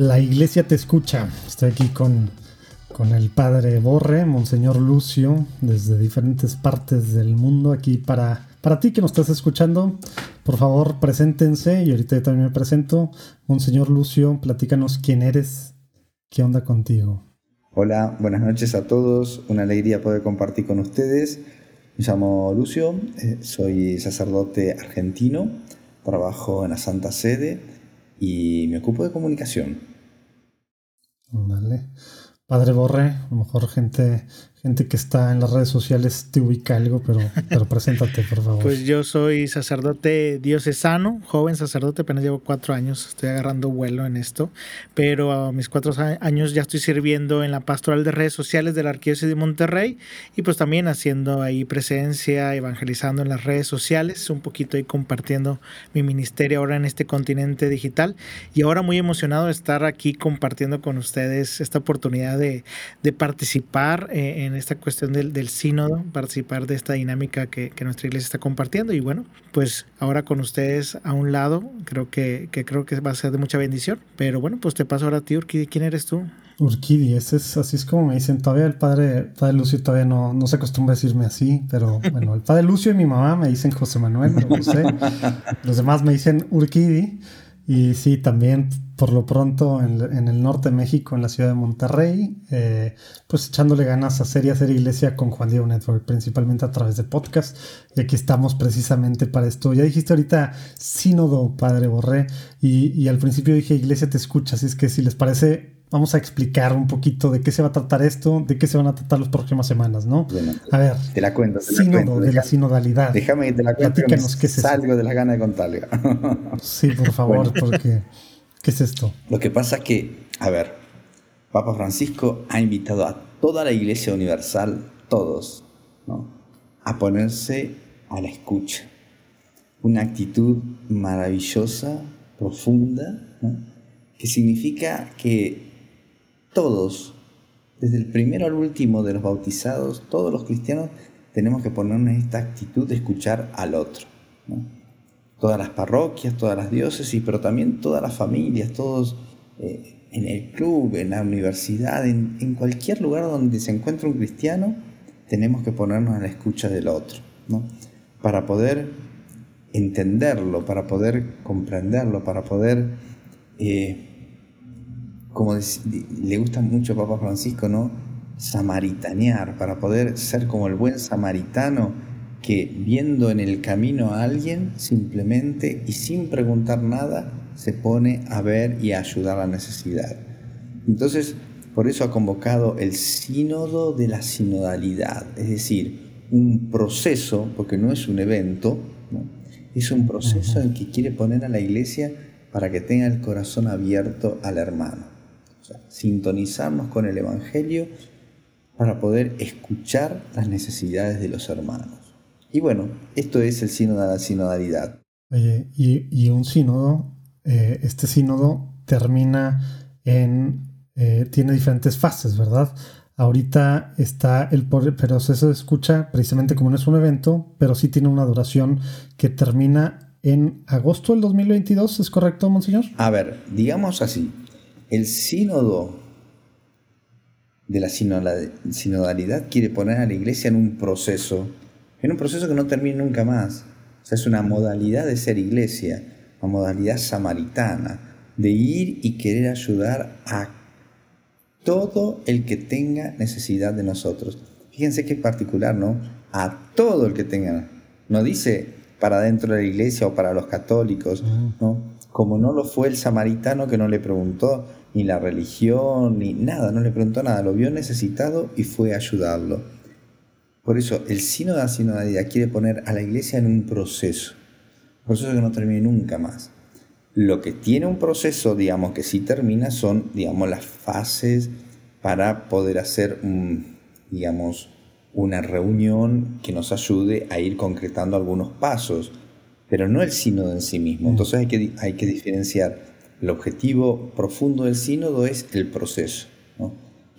La iglesia te escucha. Estoy aquí con, con el padre Borre, Monseñor Lucio, desde diferentes partes del mundo, aquí para, para ti que nos estás escuchando. Por favor, preséntense y ahorita yo también me presento. Monseñor Lucio, platícanos quién eres, qué onda contigo. Hola, buenas noches a todos. Una alegría poder compartir con ustedes. Me llamo Lucio, eh, soy sacerdote argentino, trabajo en la Santa Sede y me ocupo de comunicación. Vale. Padre Borre, a lo mejor gente gente que está en las redes sociales te ubica algo, pero, pero preséntate, por favor. Pues yo soy sacerdote diocesano, joven sacerdote, apenas llevo cuatro años, estoy agarrando vuelo en esto, pero a mis cuatro años ya estoy sirviendo en la pastoral de redes sociales de la Arquidiócesis de Monterrey y pues también haciendo ahí presencia, evangelizando en las redes sociales, un poquito ahí compartiendo mi ministerio ahora en este continente digital y ahora muy emocionado de estar aquí compartiendo con ustedes esta oportunidad de, de participar eh, en en esta cuestión del, del sínodo, participar de esta dinámica que, que, nuestra iglesia está compartiendo. Y bueno, pues ahora con ustedes a un lado, creo que, que, creo que va a ser de mucha bendición. Pero bueno, pues te paso ahora a ti, Urquidi. ¿Quién eres tú? Urquidi, ese es, así es como me dicen. Todavía el padre, padre Lucio todavía no, no se acostumbra a decirme así, pero bueno, el padre Lucio y mi mamá me dicen José Manuel. Los demás me dicen Urquidi. Y sí, también por lo pronto en, el norte de México, en la ciudad de Monterrey, eh, pues echándole ganas a y hacer iglesia con Juan Diego Network, principalmente a través de podcast. Y aquí estamos precisamente para esto. Ya dijiste ahorita sínodo, Padre Borré, y, y al principio dije iglesia te escucha, así es que si les parece, vamos a explicar un poquito de qué se va a tratar esto, de qué se van a tratar las próximas semanas, ¿no? a ver, te la cuento. Te sínodo la cuento, de la sinodalidad. Déjame que te la cuente. Que es salgo de las ganas de contarle. sí, por favor, porque ¿qué es esto? Lo que pasa es que, a ver, Papa Francisco ha invitado a toda la Iglesia Universal, todos, ¿no? a ponerse a la escucha. Una actitud maravillosa, profunda, ¿no? que significa que todos, desde el primero al último de los bautizados, todos los cristianos tenemos que ponernos esta actitud de escuchar al otro. Todas las parroquias, todas las diócesis, pero también todas las familias, todos eh, en el club, en la universidad, en, cualquier lugar donde se encuentre un cristiano, tenemos que ponernos en la escucha del otro, para poder entenderlo, para poder comprenderlo, para poder eh, como le gusta mucho a Papa Francisco, ¿no? Samaritanear, para poder ser como el buen samaritano que viendo en el camino a alguien, simplemente y sin preguntar nada, se pone a ver y a ayudar a la necesidad. Entonces, por eso ha convocado el sínodo de la sinodalidad, es decir, un proceso, porque no es un evento, es un proceso en que quiere poner a la iglesia para que tenga el corazón abierto al hermano sintonizarnos con el Evangelio para poder escuchar las necesidades de los hermanos. Y bueno, esto es el sínodo de la sinodalidad. y, un sínodo, eh, este sínodo termina en, eh, tiene diferentes fases, ¿verdad? Ahorita está el proceso de escucha, precisamente como no es un evento, pero sí tiene una duración que termina en agosto del 2022, ¿es correcto, Monseñor? A ver, digamos así, el sínodo de la sinodalidad quiere poner a la iglesia en un proceso, en un proceso que no termina nunca más. O sea, es una modalidad de ser iglesia, una modalidad samaritana, de ir y querer ayudar a todo el que tenga necesidad de nosotros. Fíjense qué particular, ¿no? A todo el que tenga. No dice para dentro de la iglesia o para los católicos, ¿no? Como no lo fue el samaritano que no le preguntó, ni la religión, ni nada, no le preguntó nada, lo vio necesitado y fue a ayudarlo. Por eso el sínodo sinodalidad quiere poner a la iglesia en un proceso, un proceso que no termine nunca más. Lo que tiene un proceso, digamos, que sí termina son, digamos, las fases para poder hacer, digamos, una reunión que nos ayude a ir concretando algunos pasos, pero no el sínodo en sí mismo. Mm. Entonces hay que, hay que diferenciar el objetivo profundo del sínodo es el proceso,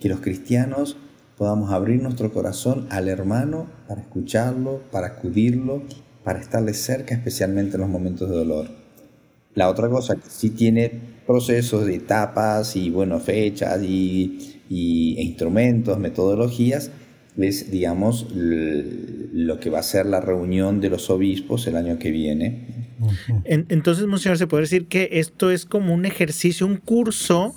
que los cristianos podamos abrir nuestro corazón al hermano para escucharlo, para acudirlo, para estarle cerca, especialmente en los momentos de dolor. La otra cosa que sí tiene procesos de etapas y bueno, fechas y, y e instrumentos, metodologías, es, digamos, lo que va a ser la reunión de los obispos el año que viene. Entonces, Monseñor, se puede decir que esto es como un ejercicio, un curso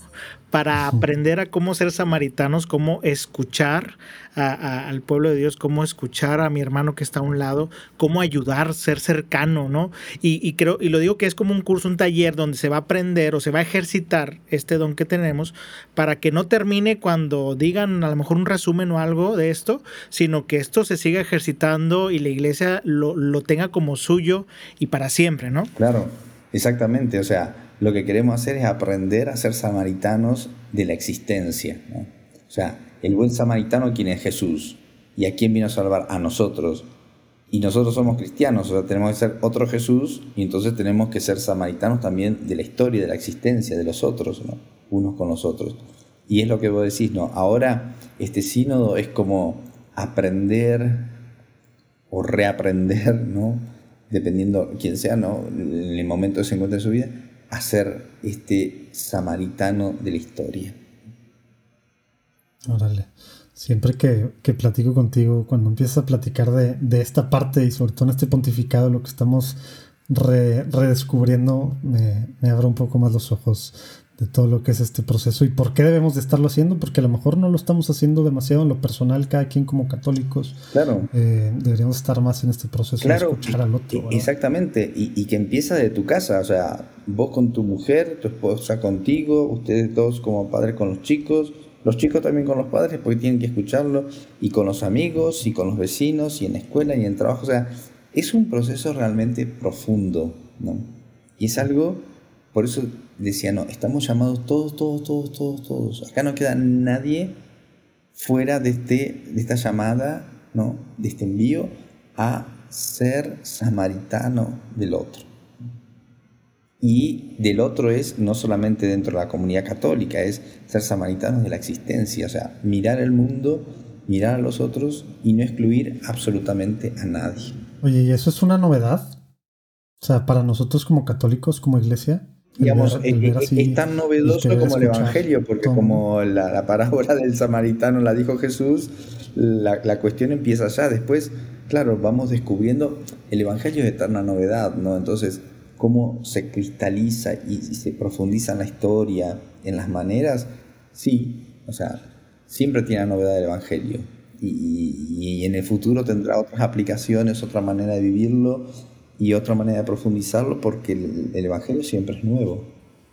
para aprender a cómo ser samaritanos, cómo escuchar al pueblo de Dios, cómo escuchar a mi hermano que está a un lado, cómo ayudar, ser cercano, ¿no? Y, creo, y lo digo que es como un curso, un taller donde se va a aprender o se va a ejercitar este don que tenemos para que no termine cuando digan a lo mejor un resumen o algo de esto, sino que esto se siga ejercitando y la iglesia lo, lo tenga como suyo y para siempre, ¿no? Claro, exactamente, o sea lo que queremos hacer es aprender a ser samaritanos de la existencia. O sea, el buen samaritano, ¿quién es Jesús? ¿Y a quién vino a salvar? A nosotros. Y nosotros somos cristianos, o sea, tenemos que ser otro Jesús y entonces tenemos que ser samaritanos también de la historia, de la existencia, de los otros, ¿no? unos con los otros. Y es lo que vos decís, ¿no? Ahora este sínodo es como aprender o reaprender, ¿no? Dependiendo quién sea, ¿no? En el momento que se encuentra en su vida, a ser este samaritano de la historia. Órale. Siempre que, platico contigo, cuando empiezas a platicar de, esta parte y sobre todo en este pontificado, lo que estamos redescubriendo, me, me abre un poco más los ojos de todo lo que es este proceso y por qué debemos de estarlo haciendo, porque a lo mejor no lo estamos haciendo demasiado en lo personal, cada quien como católicos. Claro. Eh, deberíamos estar más en este proceso de escuchar al otro. Exactamente, y, que empieza de tu casa, o sea, vos con tu mujer, tu esposa contigo, ustedes dos como padres con los chicos, los chicos también con los padres porque tienen que escucharlo, y con los amigos, y con los vecinos, y en la escuela, y en trabajo, o sea, es un proceso realmente profundo, ¿no? Y es algo, por eso decía, no, estamos llamados todos, todos, todos, todos, todos. Acá no queda nadie fuera de, este, de esta llamada, ¿no? de este envío a ser samaritano del otro. Y del otro es no solamente dentro de la comunidad católica, es ser samaritanos de la existencia, o sea, mirar el mundo, mirar a los otros y no excluir absolutamente a nadie. Oye, ¿y eso es una novedad? O sea, para nosotros como católicos, como iglesia, digamos, es, tan novedoso como el Evangelio, porque como la, parábola del samaritano la dijo Jesús, la, cuestión empieza allá. Después, claro, vamos descubriendo, el Evangelio es eterna novedad, ¿no? Entonces, cómo se cristaliza y, se profundiza en la historia, en las maneras, sí, o sea, siempre tiene la novedad del Evangelio. y en el futuro tendrá otras aplicaciones, otra manera de vivirlo y otra manera de profundizarlo porque el, Evangelio siempre es nuevo.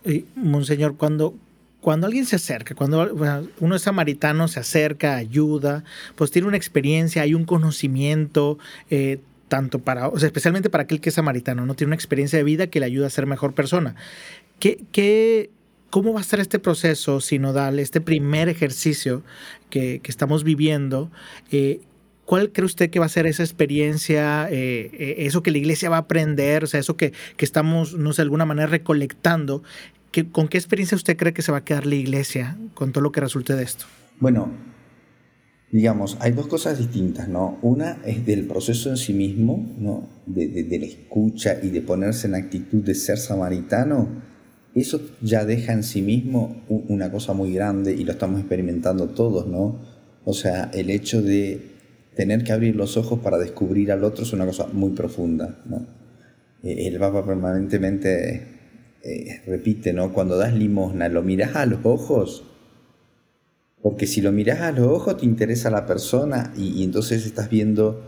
Y, Monseñor, cuando, cuando alguien se acerca, cuando uno es samaritano, se acerca, ayuda, pues tiene una experiencia, hay un conocimiento, eh, tanto para, o sea, especialmente para aquel que es samaritano, no tiene una experiencia de vida que le ayuda a ser mejor persona. ¿Qué, qué, ¿Cómo va a ser este proceso sinodal, este primer ejercicio que, estamos viviendo? Eh, ¿Cuál cree usted que va a ser esa experiencia, eh, eh, eso que la iglesia va a aprender, o sea, eso que, estamos, no sé, de alguna manera recolectando? ¿Con qué experiencia usted cree que se va a quedar la iglesia con todo lo que resulte de esto? Bueno, digamos, hay dos cosas distintas, ¿no? Una es del proceso en sí mismo, ¿no? De, de, la escucha y de ponerse en actitud de ser samaritano. Eso ya deja en sí mismo una cosa muy grande y lo estamos experimentando todos, ¿no? O sea, el hecho de tener que abrir los ojos para descubrir al otro es una cosa muy profunda. ¿no? Eh, el Papa permanentemente eh, repite, ¿no? cuando das limosna, lo miras a los ojos, porque si lo miras a los ojos te interesa la persona y, entonces estás viendo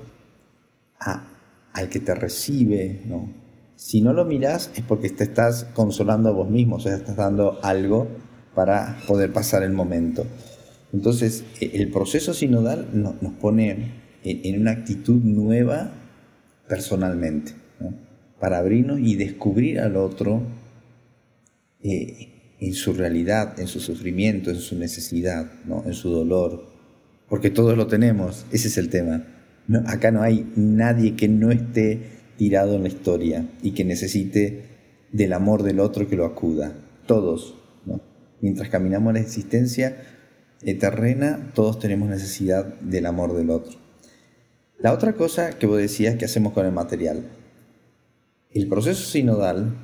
a, al que te recibe. ¿no? Si no lo miras es porque te estás consolando a vos mismo, o sea, estás dando algo para poder pasar el momento. Entonces, e, el proceso sinodal nos pone en una actitud nueva personalmente, para abrirnos y descubrir al otro eh, en su realidad, en su sufrimiento, en su necesidad, en su dolor, porque todos lo tenemos, ese es el tema. acá no hay nadie que no esté tirado en la historia y que necesite del amor del otro que lo acuda, todos. Mientras caminamos en la existencia, terrena, todos tenemos necesidad del amor del otro. La otra cosa que vos decías que hacemos con el material. El proceso sinodal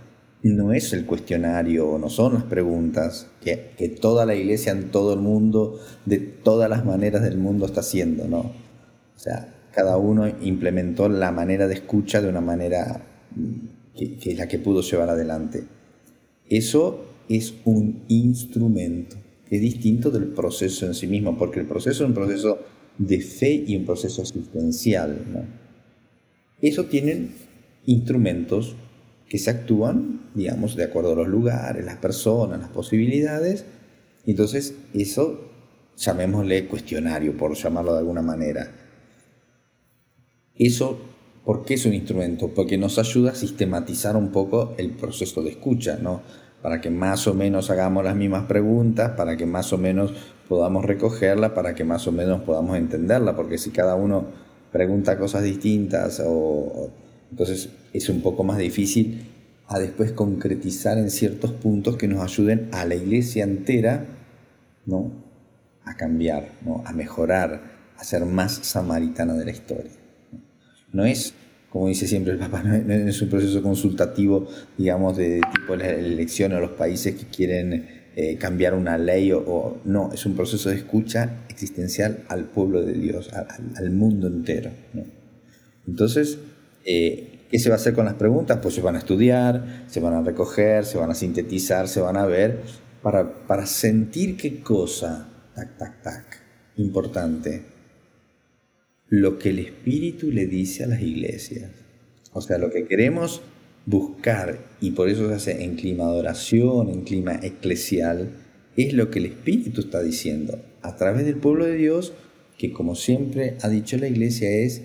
no es el cuestionario, no son las preguntas que, que, toda la iglesia en todo el mundo, de todas las maneras del mundo está haciendo, ¿no? O sea, cada uno implementó la manera de escucha de una manera mm, que, que la que pudo llevar adelante. Eso es un instrumento, es distinto del proceso en sí mismo, porque el proceso es un proceso de fe y un proceso asistencial. Eso tienen instrumentos que se actúan, digamos, de acuerdo a los lugares, las personas, las posibilidades. Entonces, eso llamémosle cuestionario, por llamarlo de alguna manera. Eso, ¿por qué es un instrumento? Porque nos ayuda a sistematizar un poco el proceso de escucha, ¿no? Para que más o menos hagamos las mismas preguntas, para que más o menos podamos recogerla, para que más o menos podamos entenderla, porque si cada uno pregunta cosas distintas o entonces es un poco más difícil a después concretizar en ciertos puntos que nos ayuden a la iglesia entera ¿no? a cambiar, ¿no? a mejorar, a ser más samaritana de la historia. No es, como dice siempre el Papa, no es un proceso consultativo, digamos, de tipo de elección a los países que quieren eh, cambiar una ley o, no, es un proceso de escucha existencial al pueblo de Dios, al, al mundo entero. Entonces, eh, ¿Qué se va a hacer con las preguntas? Pues se van a estudiar, se van a recoger, se van a sintetizar, se van a ver, para, para sentir qué cosa, tac, tac, tac, importante, lo que el Espíritu le dice a las iglesias. O sea, lo que queremos buscar, y por eso se hace en clima de oración, en clima eclesial, es lo que el Espíritu está diciendo a través del pueblo de Dios, que como siempre ha dicho la iglesia es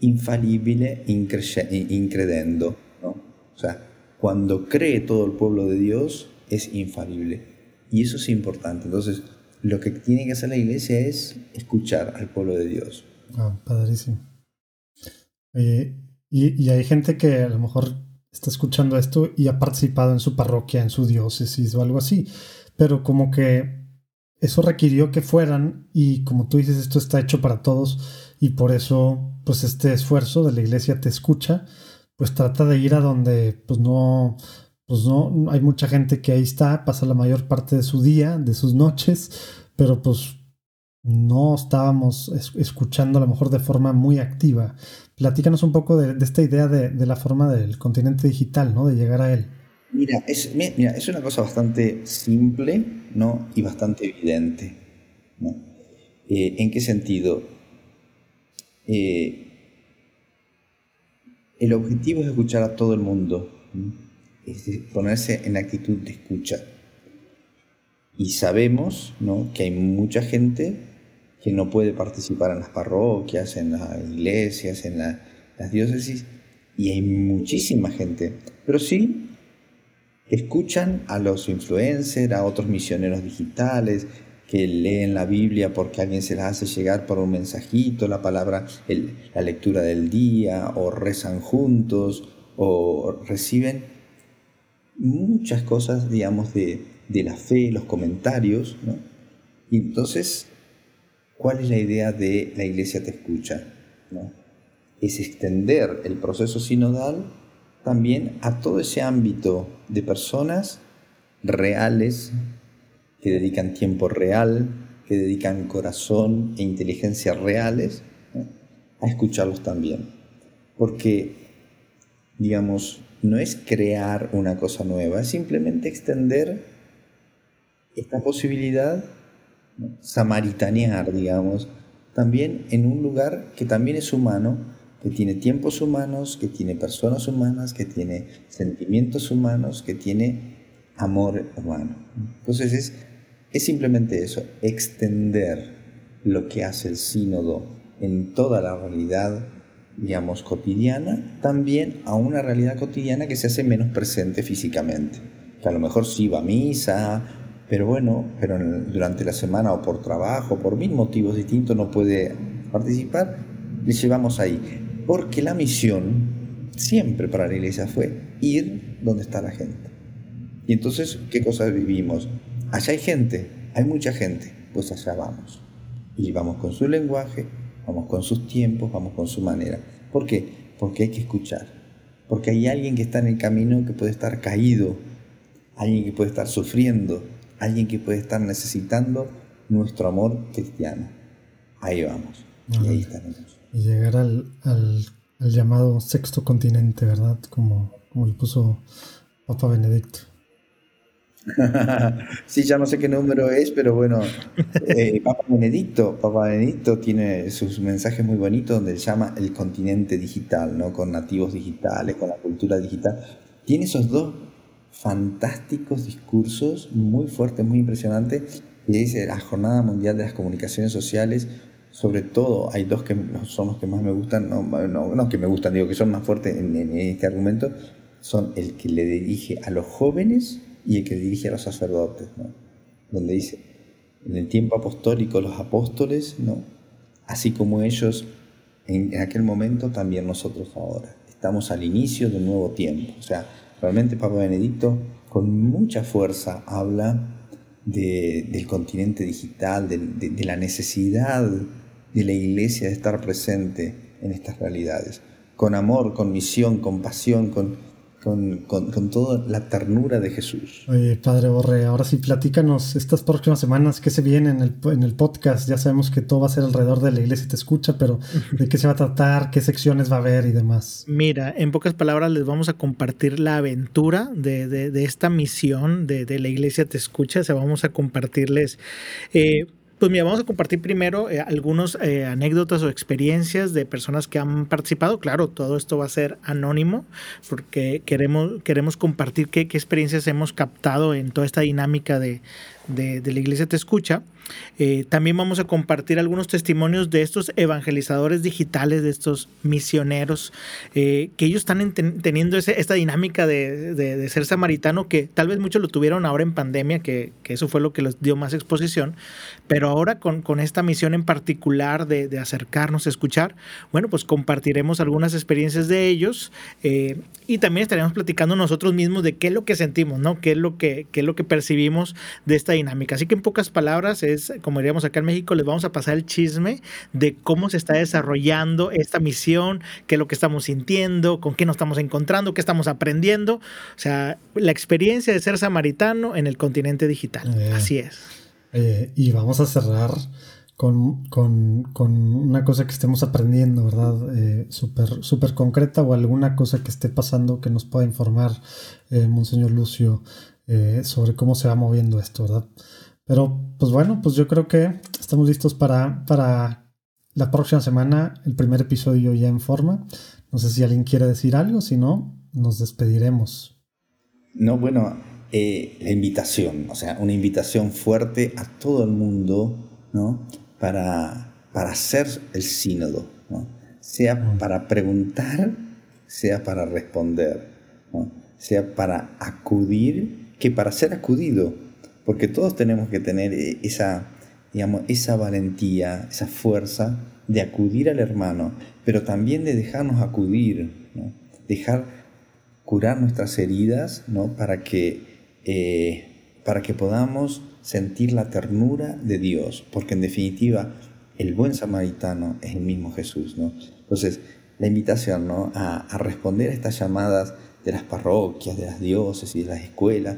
infalible incredendo. ¿no? O sea, cuando cree todo el pueblo de Dios, es infalible. Y eso es importante. Entonces, lo que tiene que hacer la iglesia es escuchar al pueblo de Dios. Ah, padrísimo. Y, y, hay gente que a lo mejor está escuchando esto y ha participado en su parroquia, en su diócesis o algo así, pero como que eso requirió que fueran y como tú dices, esto está hecho para todos y por eso pues este esfuerzo de la iglesia te escucha, pues trata de ir a donde pues no, pues no, hay mucha gente que ahí está, pasa la mayor parte de su día, de sus noches, pero pues no estábamos escuchando a lo mejor de forma muy activa. Platícanos un poco de, esta idea de, la forma del continente digital, ¿no? De llegar a él. Mira, es, mira, es una cosa bastante simple, ¿no? Y bastante evidente, ¿no? Eh, ¿En qué sentido? Eh, el objetivo es escuchar a todo el mundo, es ponerse en actitud de escucha. Y sabemos que hay mucha gente que no puede participar en las parroquias, en las iglesias, en las diócesis, y hay muchísima gente, pero sí escuchan a los influencers, a otros misioneros digitales, que leen la Biblia porque alguien se la hace llegar por un mensajito, la palabra, la lectura del día, o rezan juntos, o reciben muchas cosas, digamos, de, la fe, los comentarios, ¿no? Y entonces, ¿cuál es la idea de la iglesia te escucha? Es extender el proceso sinodal también a todo ese ámbito de personas reales que dedican tiempo real, que dedican corazón e inteligencia reales, a escucharlos también. Porque, digamos, no es crear una cosa nueva, es simplemente extender esta posibilidad, samaritanear, digamos, también en un lugar que también es humano, que tiene tiempos humanos, que tiene personas humanas, que tiene sentimientos humanos, que tiene amor humano. Entonces es es simplemente eso, extender lo que hace el sínodo en toda la realidad, digamos, cotidiana, también a una realidad cotidiana que se hace menos presente físicamente. Que a lo mejor sí va a misa, pero bueno, pero durante la semana o por trabajo, por mil motivos distintos no puede participar, le llevamos ahí. Porque la misión siempre para la iglesia fue ir donde está la gente. Y entonces, ¿qué cosas vivimos? Allá hay gente, hay mucha gente, pues allá vamos. Y vamos con su lenguaje, vamos con sus tiempos, vamos con su manera. ¿Por qué? Porque hay que escuchar. Porque hay alguien que está en el camino que puede estar caído, alguien que puede estar sufriendo, alguien que puede estar necesitando nuestro amor cristiano. Ahí vamos. Y ahí estaremos. Y llegar al, al, llamado sexto continente, ¿verdad? Como, como le puso Papa Benedicto. sí, ya no sé qué número es, pero bueno, eh, Papa Benedicto, Papa Benedicto tiene sus mensajes muy bonitos donde llama el continente digital, ¿no? Con nativos digitales, con la cultura digital. Tiene esos dos fantásticos discursos, muy fuertes, muy impresionantes, y dice la Jornada Mundial de las Comunicaciones Sociales, sobre todo hay dos que son los que más me gustan, no, no, que me gustan, digo que son más fuertes en, en este argumento, son el que le dirige a los jóvenes y el que dirige a los sacerdotes, donde dice, en el tiempo apostólico los apóstoles, ¿no? así como ellos en, aquel momento, también nosotros ahora. Estamos al inicio de un nuevo tiempo. O sea, realmente Papa Benedicto con mucha fuerza habla del continente digital, de la necesidad de la iglesia de estar presente en estas realidades, con amor, con misión, con pasión, con, con, con, toda la ternura de Jesús. Oye, Padre Borre, ahora sí platícanos estas próximas semanas, ¿qué se viene en el, en el podcast? Ya sabemos que todo va a ser alrededor de la iglesia y te escucha, pero ¿de qué se va a tratar? ¿Qué secciones va a haber y demás? Mira, en pocas palabras les vamos a compartir la aventura de, de, esta misión de, de, la iglesia te escucha, o sea, vamos a compartirles... Eh, pues mira, vamos a compartir primero eh, algunas eh, anécdotas o experiencias de personas que han participado. Claro, todo esto va a ser anónimo porque queremos, queremos compartir qué, qué experiencias hemos captado en toda esta dinámica de, de, la Iglesia Te Escucha. Eh, también vamos a compartir algunos testimonios de estos evangelizadores digitales, de estos misioneros, eh, que ellos están teniendo esta dinámica de, ser samaritano, que tal vez muchos lo tuvieron ahora en pandemia, que, eso fue lo que les dio más exposición, pero ahora con, con esta misión en particular de, acercarnos a escuchar, bueno, pues compartiremos algunas experiencias de ellos eh, y también estaremos platicando nosotros mismos de qué es lo que sentimos, ¿no? ¿Qué es lo que, qué es lo que percibimos de esta. Así que en pocas palabras es, como diríamos acá en México, les vamos a pasar el chisme de cómo se está desarrollando esta misión, qué es lo que estamos sintiendo, con qué nos estamos encontrando, qué estamos aprendiendo. O sea, la experiencia de ser samaritano en el continente digital. Eh, Así es. Eh, y vamos a cerrar con, una cosa que estemos aprendiendo, ¿verdad? Eh, súper concreta o alguna cosa que esté pasando que nos pueda informar Monseñor Lucio eh, sobre cómo se va moviendo esto, ¿verdad? Pero pues bueno, pues yo creo que estamos listos para, para la próxima semana, el primer episodio ya en forma. No sé si alguien quiere decir algo, si no, nos despediremos. No, bueno, eh, la invitación, o sea, una invitación fuerte a todo el mundo, ¿no? Para, para hacer el sínodo, ¿no? Sea para preguntar, sea para responder, ¿no? Sea para acudir que para ser acudido, porque todos tenemos que tener eh, esa, digamos, esa valentía, esa fuerza de acudir al hermano, pero también de dejarnos acudir, dejar curar nuestras heridas ¿no? para, que, eh, para que podamos sentir la ternura de Dios, porque en definitiva el buen samaritano es el mismo Jesús. ¿no? Entonces, la invitación ¿no? a, a responder a estas llamadas de las parroquias, de las diócesis, de las escuelas,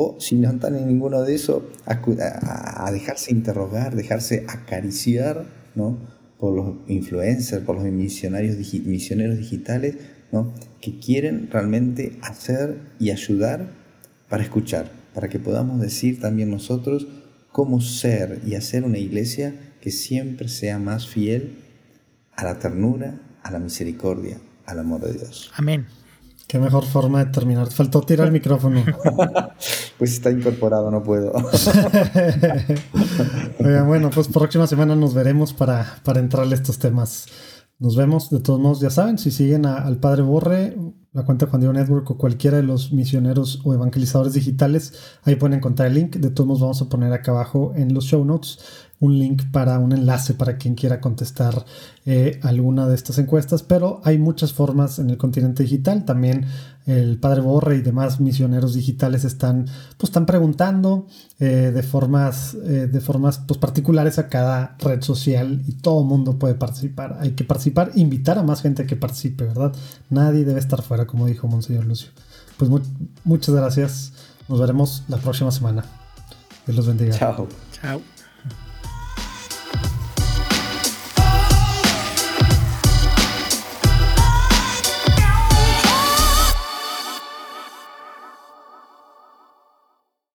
o si no están en ninguno de eso, a, dejarse interrogar, dejarse acariciar ¿no? por los influencers, por los misionarios, misioneros digitales, ¿no? que quieren realmente hacer y ayudar para escuchar, para que podamos decir también nosotros cómo ser y hacer una iglesia que siempre sea más fiel a la ternura, a la misericordia, al amor de Dios. Amén. Qué mejor forma de terminar. Faltó tirar el micrófono. pues está incorporado, no puedo. bueno, pues próxima semana nos veremos para, para entrarle a estos temas. Nos vemos, de todos modos, ya saben, si siguen al Padre Borre, la cuenta Juan Diego Network o cualquiera de los misioneros o evangelizadores digitales, ahí pueden encontrar el link. De todos modos, vamos a poner acá abajo en los show notes un link para un enlace para quien quiera contestar eh, alguna de estas encuestas, pero hay muchas formas en el continente digital. También el Padre Borre y demás misioneros digitales están, pues, están preguntando eh, de formas, eh, de formas pues, particulares a cada red social y todo mundo puede participar. Hay que participar, invitar a más gente a que participe, ¿verdad? Nadie debe estar fuera como dijo Monseñor Lucio. Pues muchas gracias. Nos veremos la próxima semana. Dios los bendiga. Chao. Chao.